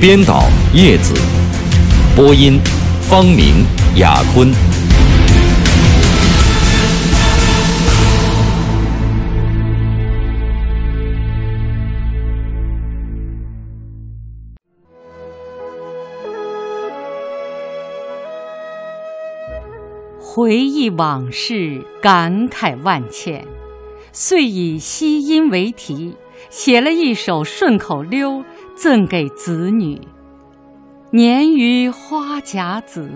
编导叶子，播音方明、雅坤。回忆往事，感慨万千，遂以西音为题，写了一首顺口溜。赠给子女，年逾花甲子，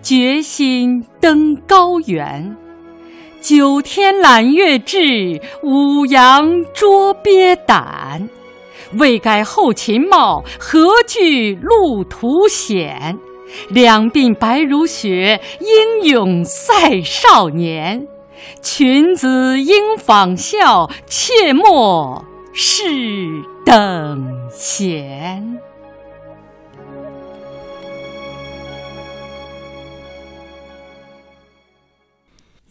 决心登高原。九天揽月至，五洋捉鳖胆。未改后勤茂，何惧路途险？两鬓白如雪，英勇赛少年。群子应仿效，切莫是等。闲。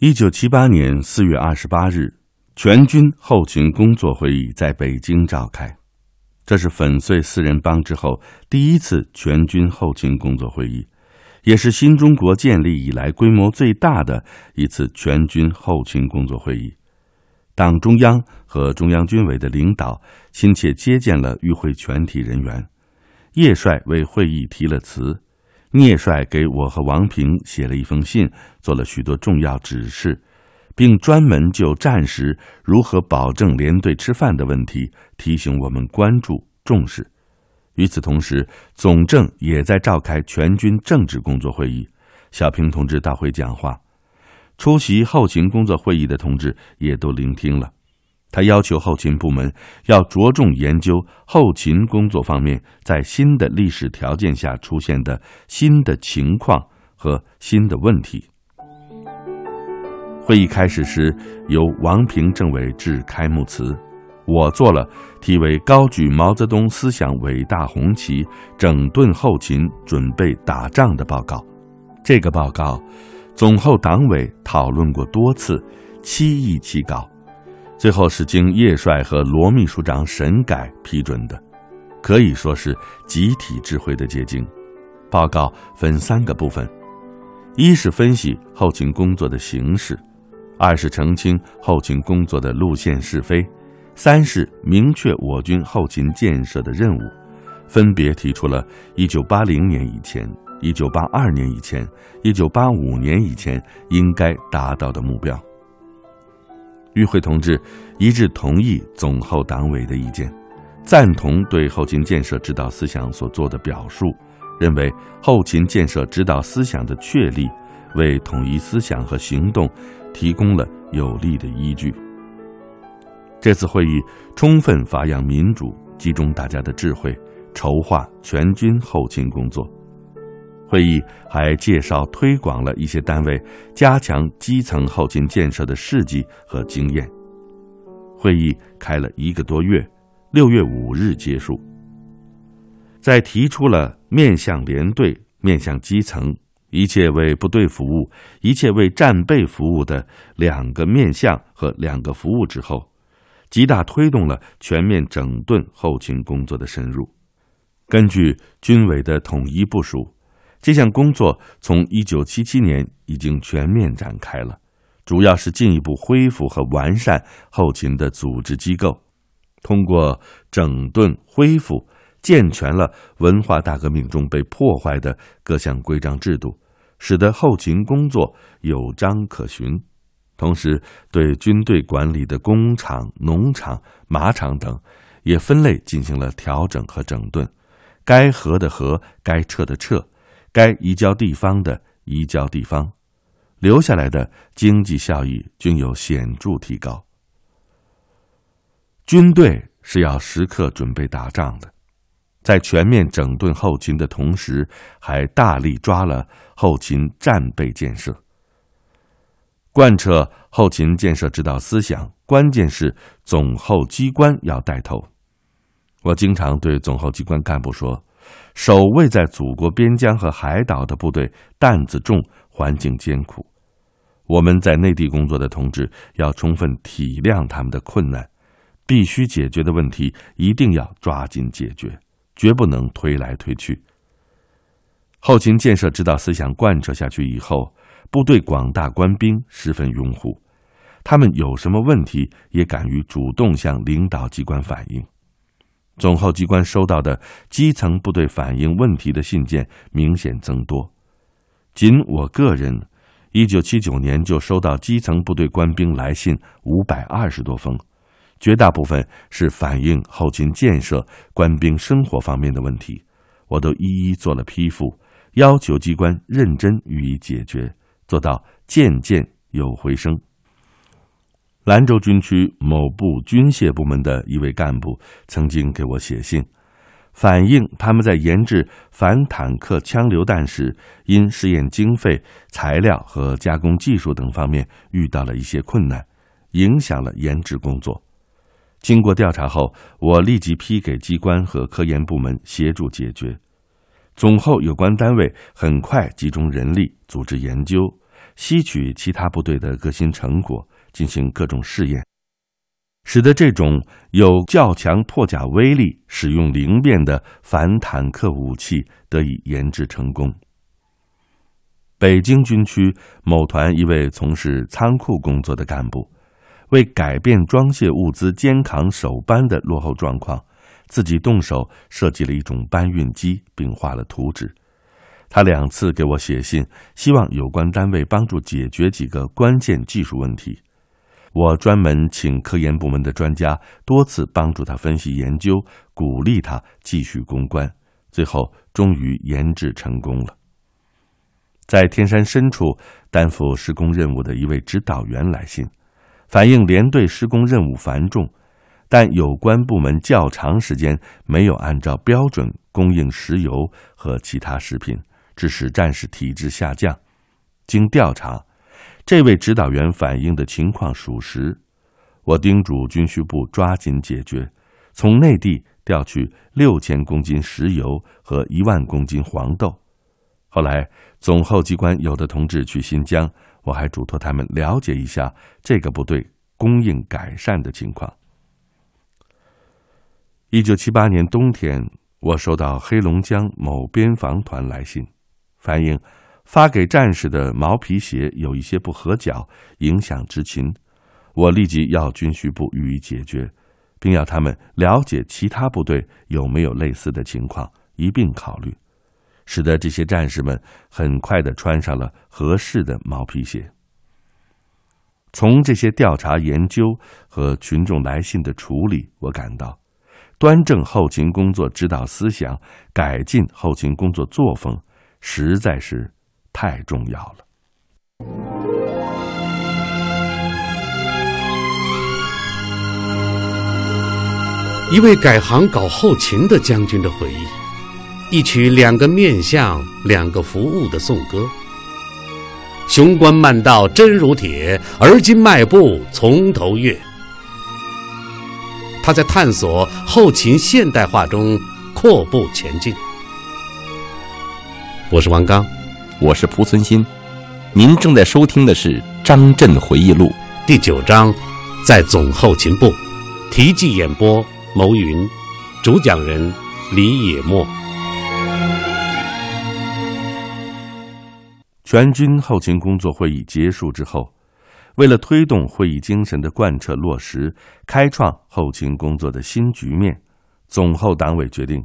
一九七八年四月二十八日，全军后勤工作会议在北京召开，这是粉碎四人帮之后第一次全军后勤工作会议，也是新中国建立以来规模最大的一次全军后勤工作会议。党中央和中央军委的领导亲切接见了与会全体人员，叶帅为会议提了词，聂帅给我和王平写了一封信，做了许多重要指示，并专门就战时如何保证连队吃饭的问题提醒我们关注重视。与此同时，总政也在召开全军政治工作会议，小平同志到会讲话。出席后勤工作会议的同志也都聆听了，他要求后勤部门要着重研究后勤工作方面在新的历史条件下出现的新的情况和新的问题。会议开始时，由王平政委致开幕词，我做了题为“高举毛泽东思想伟大红旗，整顿后勤，准备打仗”的报告。这个报告。总后党委讨论过多次，七议起稿，最后是经叶帅和罗秘书长审改批准的，可以说是集体智慧的结晶。报告分三个部分：一是分析后勤工作的形势；二是澄清后勤工作的路线是非；三是明确我军后勤建设的任务，分别提出了1980年以前。一九八二年以前，一九八五年以前应该达到的目标。与会同志一致同意总后党委的意见，赞同对后勤建设指导思想所做的表述，认为后勤建设指导思想的确立，为统一思想和行动提供了有力的依据。这次会议充分发扬民主，集中大家的智慧，筹划全军后勤工作。会议还介绍推广了一些单位加强基层后勤建设的事迹和经验。会议开了一个多月，六月五日结束。在提出了面向连队、面向基层、一切为部队服务、一切为战备服务的两个面向和两个服务之后，极大推动了全面整顿后勤工作的深入。根据军委的统一部署。这项工作从一九七七年已经全面展开了，主要是进一步恢复和完善后勤的组织机构，通过整顿恢复，健全了文化大革命中被破坏的各项规章制度，使得后勤工作有章可循。同时，对军队管理的工厂、农场、马场等，也分类进行了调整和整顿，该合的合，该撤的撤。该移交地方的移交地方，留下来的经济效益均有显著提高。军队是要时刻准备打仗的，在全面整顿后勤的同时，还大力抓了后勤战备建设，贯彻后勤建设指导思想。关键是总后机关要带头。我经常对总后机关干部说：“守卫在祖国边疆和海岛的部队担子重，环境艰苦。我们在内地工作的同志要充分体谅他们的困难，必须解决的问题一定要抓紧解决。”绝不能推来推去。后勤建设指导思想贯彻下去以后，部队广大官兵十分拥护，他们有什么问题也敢于主动向领导机关反映。总后机关收到的基层部队反映问题的信件明显增多，仅我个人，一九七九年就收到基层部队官兵来信五百二十多封。绝大部分是反映后勤建设、官兵生活方面的问题，我都一一做了批复，要求机关认真予以解决，做到件件有回声。兰州军区某部军械部门的一位干部曾经给我写信，反映他们在研制反坦克枪榴弹时，因试验经费、材料和加工技术等方面遇到了一些困难，影响了研制工作。经过调查后，我立即批给机关和科研部门协助解决。总后有关单位很快集中人力组织研究，吸取其他部队的革新成果，进行各种试验，使得这种有较强破甲威力、使用灵便的反坦克武器得以研制成功。北京军区某团一位从事仓库工作的干部。为改变装卸物资肩扛手搬的落后状况，自己动手设计了一种搬运机，并画了图纸。他两次给我写信，希望有关单位帮助解决几个关键技术问题。我专门请科研部门的专家多次帮助他分析研究，鼓励他继续攻关。最后，终于研制成功了。在天山深处担负施工任务的一位指导员来信。反映连队施工任务繁重，但有关部门较长时间没有按照标准供应石油和其他食品，致使战士体质下降。经调查，这位指导员反映的情况属实。我叮嘱军需部抓紧解决，从内地调取六千公斤石油和一万公斤黄豆。后来，总后机关有的同志去新疆。我还嘱托他们了解一下这个部队供应改善的情况。一九七八年冬天，我收到黑龙江某边防团来信，反映发给战士的毛皮鞋有一些不合脚，影响执勤。我立即要军需部予以解决，并要他们了解其他部队有没有类似的情况，一并考虑。使得这些战士们很快的穿上了合适的毛皮鞋。从这些调查研究和群众来信的处理，我感到，端正后勤工作指导思想，改进后勤工作作风，实在是太重要了。一位改行搞后勤的将军的回忆。一曲两个面相、两个服务的颂歌。雄关漫道真如铁，而今迈步从头越。他在探索后勤现代化中阔步前进。我是王刚，我是蒲存昕，您正在收听的是《张震回忆录》第九章，在总后勤部，题记演播牟云，主讲人李野墨。全军后勤工作会议结束之后，为了推动会议精神的贯彻落实，开创后勤工作的新局面，总后党委决定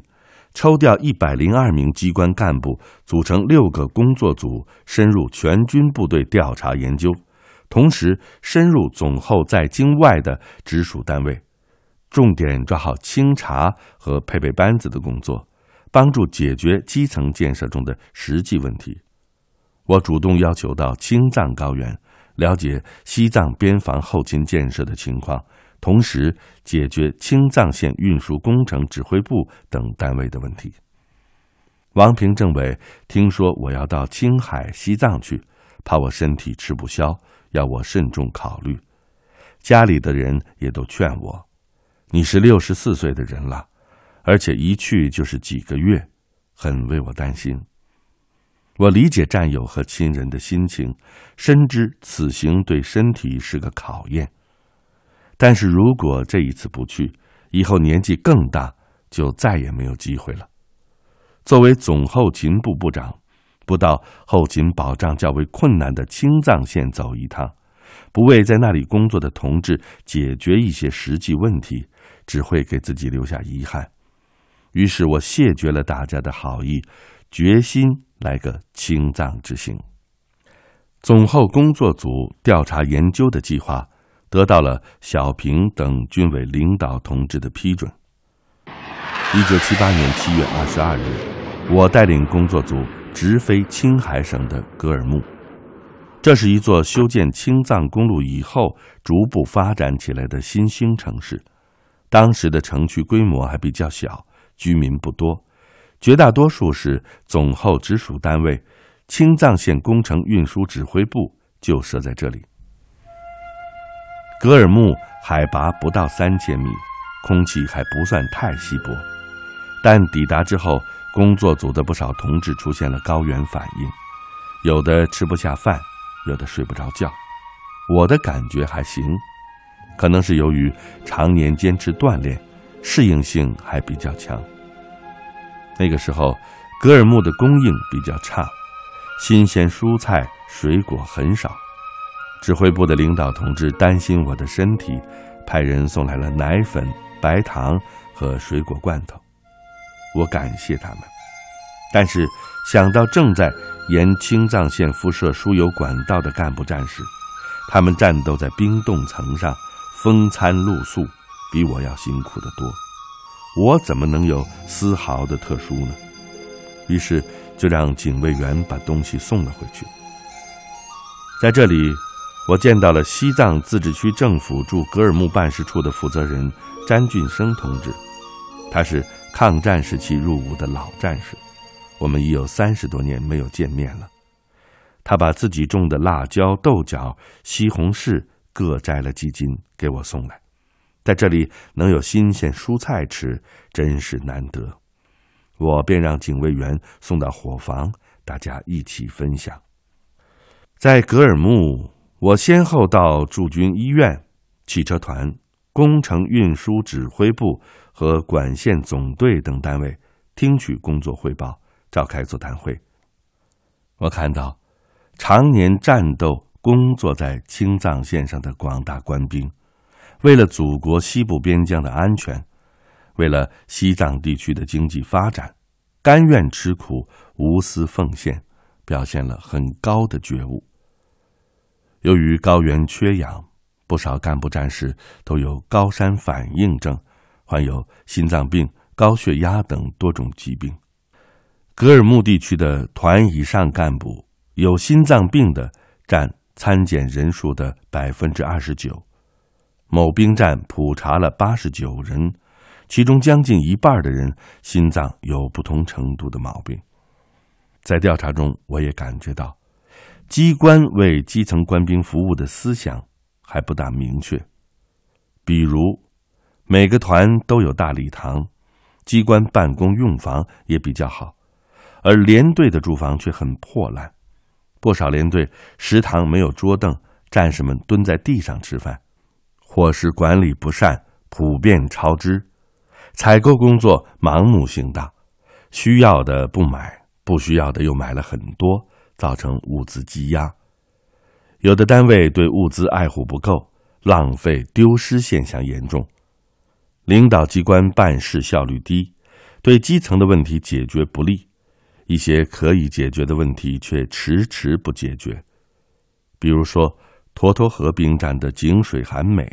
抽调一百零二名机关干部，组成六个工作组，深入全军部队调查研究，同时深入总后在京外的直属单位，重点抓好清查和配备班子的工作，帮助解决基层建设中的实际问题。我主动要求到青藏高原了解西藏边防后勤建设的情况，同时解决青藏线运输工程指挥部等单位的问题。王平政委听说我要到青海、西藏去，怕我身体吃不消，要我慎重考虑。家里的人也都劝我：“你是六十四岁的人了，而且一去就是几个月，很为我担心。”我理解战友和亲人的心情，深知此行对身体是个考验。但是如果这一次不去，以后年纪更大，就再也没有机会了。作为总后勤部部长，不到后勤保障较为困难的青藏线走一趟，不为在那里工作的同志解决一些实际问题，只会给自己留下遗憾。于是我谢绝了大家的好意，决心来个青藏之行。总后工作组调查研究的计划得到了小平等军委领导同志的批准。一九七八年七月二十二日。我带领工作组直飞青海省的格尔木，这是一座修建青藏公路以后逐步发展起来的新兴城市。当时的城区规模还比较小，居民不多，绝大多数是总后直属单位。青藏线工程运输指挥部就设在这里。格尔木海拔不到三千米，空气还不算太稀薄，但抵达之后。工作组的不少同志出现了高原反应，有的吃不下饭，有的睡不着觉。我的感觉还行，可能是由于常年坚持锻炼，适应性还比较强。那个时候，格尔木的供应比较差，新鲜蔬菜水果很少。指挥部的领导同志担心我的身体，派人送来了奶粉、白糖和水果罐头。我感谢他们，但是想到正在沿青藏线辐射输油管道的干部战士，他们战斗在冰冻层上，风餐露宿，比我要辛苦得多，我怎么能有丝毫的特殊呢？于是就让警卫员把东西送了回去。在这里，我见到了西藏自治区政府驻格尔木办事处的负责人詹俊生同志，他是。抗战时期入伍的老战士，我们已有三十多年没有见面了。他把自己种的辣椒、豆角、西红柿各摘了几斤给我送来，在这里能有新鲜蔬菜吃，真是难得。我便让警卫员送到伙房，大家一起分享。在格尔木，我先后到驻军医院、汽车团、工程运输指挥部。和管线总队等单位听取工作汇报，召开座谈会。我看到常年战斗工作在青藏线上的广大官兵，为了祖国西部边疆的安全，为了西藏地区的经济发展，甘愿吃苦、无私奉献，表现了很高的觉悟。由于高原缺氧，不少干部战士都有高山反应症。患有心脏病、高血压等多种疾病。格尔木地区的团以上干部有心脏病的占参检人数的百分之二十九。某兵站普查了八十九人，其中将近一半的人心脏有不同程度的毛病。在调查中，我也感觉到，机关为基层官兵服务的思想还不大明确，比如。每个团都有大礼堂，机关办公用房也比较好，而连队的住房却很破烂。不少连队食堂没有桌凳，战士们蹲在地上吃饭，伙食管理不善，普遍超支。采购工作盲目性大，需要的不买，不需要的又买了很多，造成物资积压。有的单位对物资爱护不够，浪费丢失现象严重。领导机关办事效率低，对基层的问题解决不力，一些可以解决的问题却迟迟不解决。比如说，沱沱河兵站的井水含镁，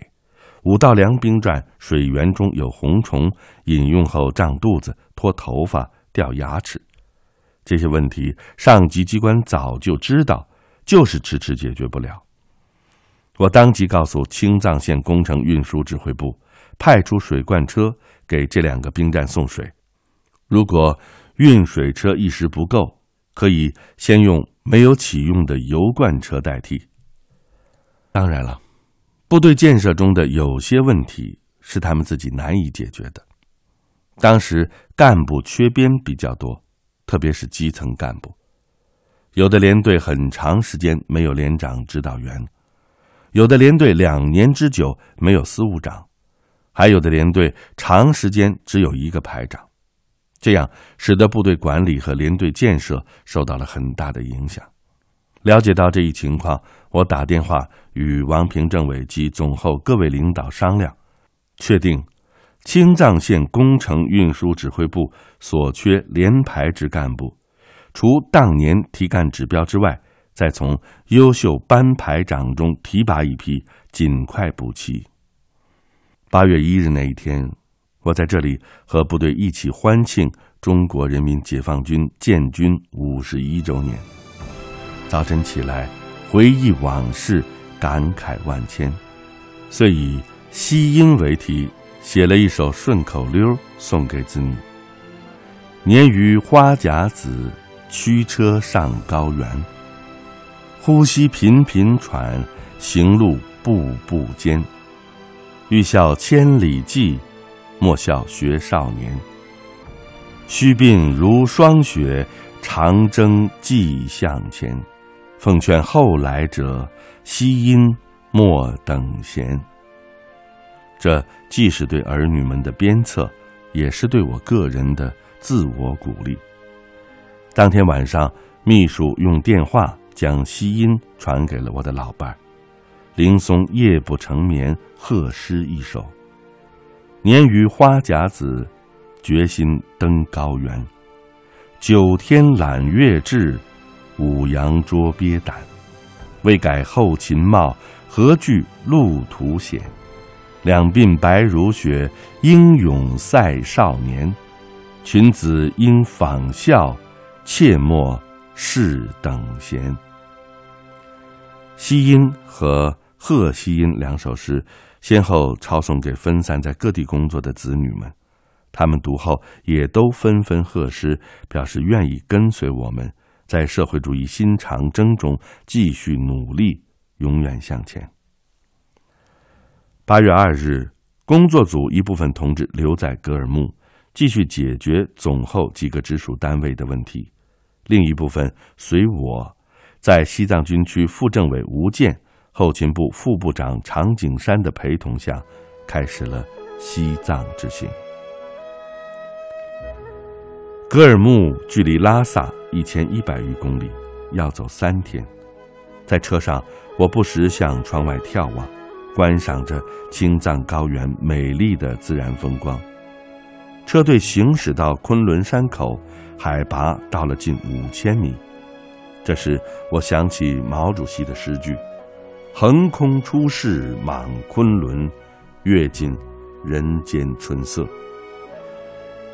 五道梁兵站水源中有红虫，饮用后胀肚子、脱头发、掉牙齿，这些问题上级机关早就知道，就是迟迟解决不了。我当即告诉青藏线工程运输指挥部，派出水罐车给这两个兵站送水。如果运水车一时不够，可以先用没有启用的油罐车代替。当然了，部队建设中的有些问题是他们自己难以解决的。当时干部缺编比较多，特别是基层干部，有的连队很长时间没有连长、指导员，有的连队两年之久没有司务长，还有的连队长时间只有一个排长，这样使得部队管理和连队建设受到了很大的影响。了解到这一情况，我打电话与王平政委及总后各位领导商量，确定青藏线工程运输指挥部所缺连排职干部，除当年提干指标之外，再从优秀班排长中提拔一批，尽快补齐。八月一日那一天，我在这里和部队一起欢庆中国人民解放军建军五十一周年。早晨起来，回忆往事，感慨万千，遂以西英为题，写了一首顺口溜送给子女：“年逾花甲子，驱车上高原。呼吸频频喘，行路步步艰。欲笑千里计，莫笑学少年。须鬓如霜雪，长征即向前。”奉劝后来者，惜音莫等闲。这既是对儿女们的鞭策，也是对我个人的自我鼓励。当天晚上，秘书用电话将西音传给了我的老伴儿，林松夜不成眠，贺诗一首：“年逾花甲子，决心登高原。九天揽月至。”五羊捉鳖胆，未改后勤茂，何惧路途险？两鬓白如雪，英勇赛少年。群子应仿效，切莫视等闲。西音和贺西音两首诗，先后抄送给分散在各地工作的子女们，他们读后也都纷纷贺诗，表示愿意跟随我们。在社会主义新长征中继续努力，永远向前。八月二日，工作组一部分同志留在格尔木，继续解决总后几个直属单位的问题；另一部分随我，在西藏军区副政委吴健、后勤部副部长常景山的陪同下，开始了西藏之行。格尔木距离拉萨一千一百余公里，要走三天。在车上，我不时向窗外眺望，观赏着青藏高原美丽的自然风光。车队行驶到昆仑山口，海拔到了近五千米。这时，我想起毛主席的诗句：“横空出世莽昆仑，阅尽人间春色。”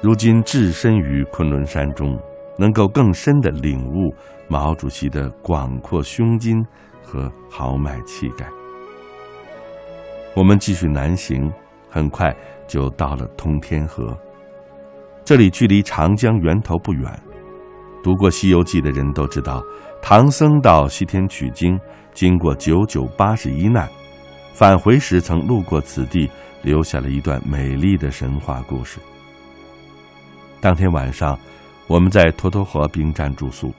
如今置身于昆仑山中，能够更深的领悟毛主席的广阔胸襟和豪迈气概。我们继续南行，很快就到了通天河。这里距离长江源头不远。读过《西游记》的人都知道，唐僧到西天取经，经过九九八十一难，返回时曾路过此地，留下了一段美丽的神话故事。当天晚上，我们在沱沱河兵站住宿。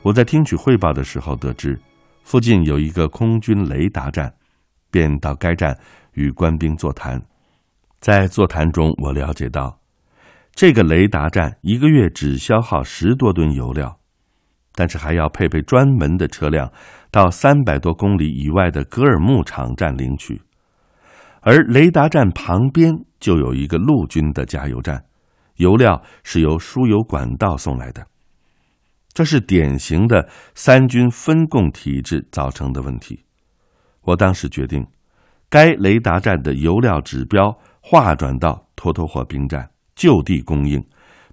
我在听取汇报的时候得知，附近有一个空军雷达站，便到该站与官兵座谈。在座谈中，我了解到，这个雷达站一个月只消耗十多吨油料，但是还要配备专门的车辆到三百多公里以外的格尔木场站领取。而雷达站旁边就有一个陆军的加油站。油料是由输油管道送来的，这是典型的三军分供体制造成的问题。我当时决定，该雷达站的油料指标划转到托托霍兵站就地供应，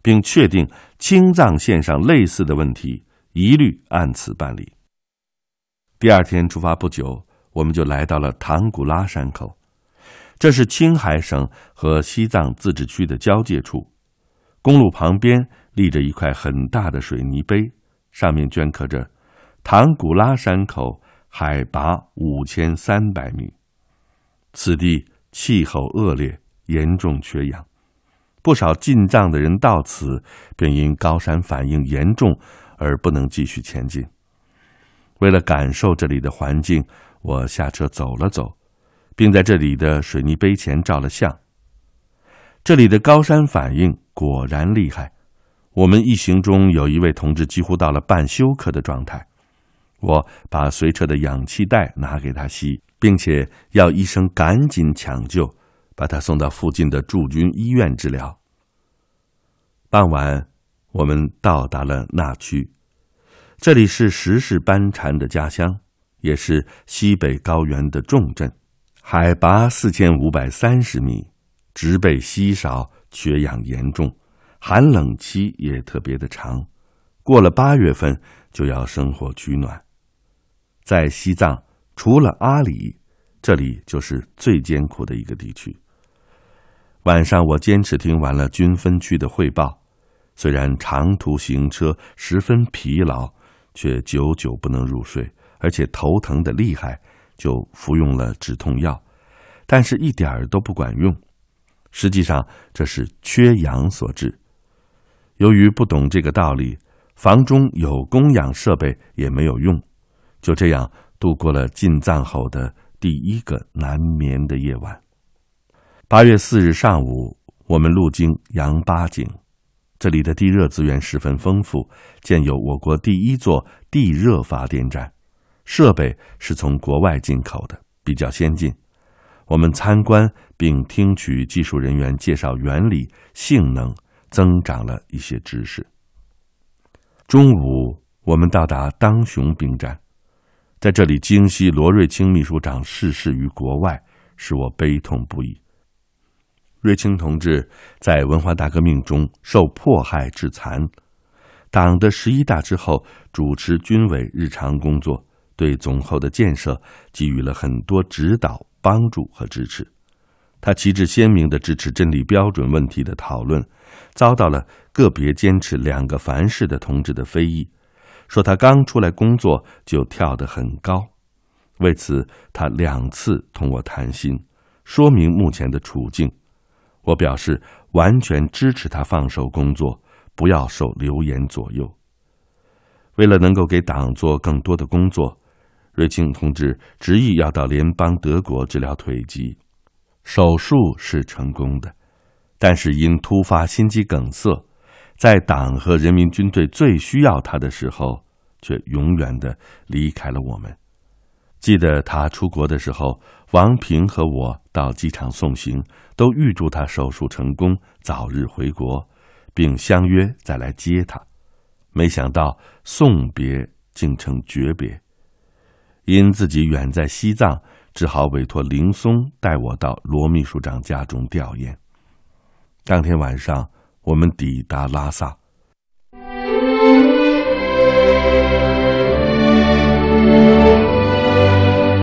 并确定青藏线上类似的问题一律按此办理。第二天出发不久，我们就来到了唐古拉山口，这是青海省和西藏自治区的交界处。公路旁边立着一块很大的水泥碑，上面镌刻着“唐古拉山口海拔五千三百米”。此地气候恶劣，严重缺氧，不少进藏的人到此便因高山反应严重而不能继续前进。为了感受这里的环境，我下车走了走，并在这里的水泥碑前照了相。这里的高山反应果然厉害。我们一行中有一位同志几乎到了半休克的状态，我把随车的氧气袋拿给他吸，并且要医生赶紧抢救，把他送到附近的驻军医院治疗。傍晚，我们到达了那曲，这里是石氏班禅的家乡。也是西北高原的重镇，海拔四千五百三十米，植被稀少，缺氧严重，寒冷期也特别的长。过了八月份就要生火取暖。在西藏，除了阿里，这里就是最艰苦的一个地区。晚上我坚持听完了军分区的汇报，虽然长途行车十分疲劳，却久久不能入睡。而且头疼的厉害，就服用了止痛药，但是一点儿都不管用。实际上这是缺氧所致。由于不懂这个道理，房中有供氧设备也没有用，就这样度过了进藏后的第一个难眠的夜晚。八月四日上午，我们路经羊八井，这里的地热资源十分丰富，建有我国第一座地热发电站。设备是从国外进口的，比较先进。我们参观并听取技术人员介绍原理、性能，增长了一些知识。中午，我们到达当雄兵站，在这里惊悉罗瑞卿秘书长逝世于国外，使我悲痛不已。瑞卿同志在文化大革命中受迫害致残，党的十一大之后，主持军委日常工作。对总后的建设给予了很多指导、帮助和支持。他旗帜鲜明地支持真理标准问题的讨论，遭到了个别坚持两个凡是的同志的非议，说他刚出来工作就跳得很高。为此，他两次同我谈心，说明目前的处境。我表示完全支持他放手工作，不要受流言左右。为了能够给党做更多的工作。瑞庆同志执意要到联邦德国治疗腿疾，手术是成功的，但是因突发心肌梗塞，在党和人民军队最需要他的时候，却永远的离开了我们。记得他出国的时候，王平和我到机场送行，都预祝他手术成功，早日回国，并相约再来接他。没想到送别竟成诀别。因自己远在西藏，只好委托林松带我到罗秘书长家中吊唁。当天晚上，我们抵达拉萨，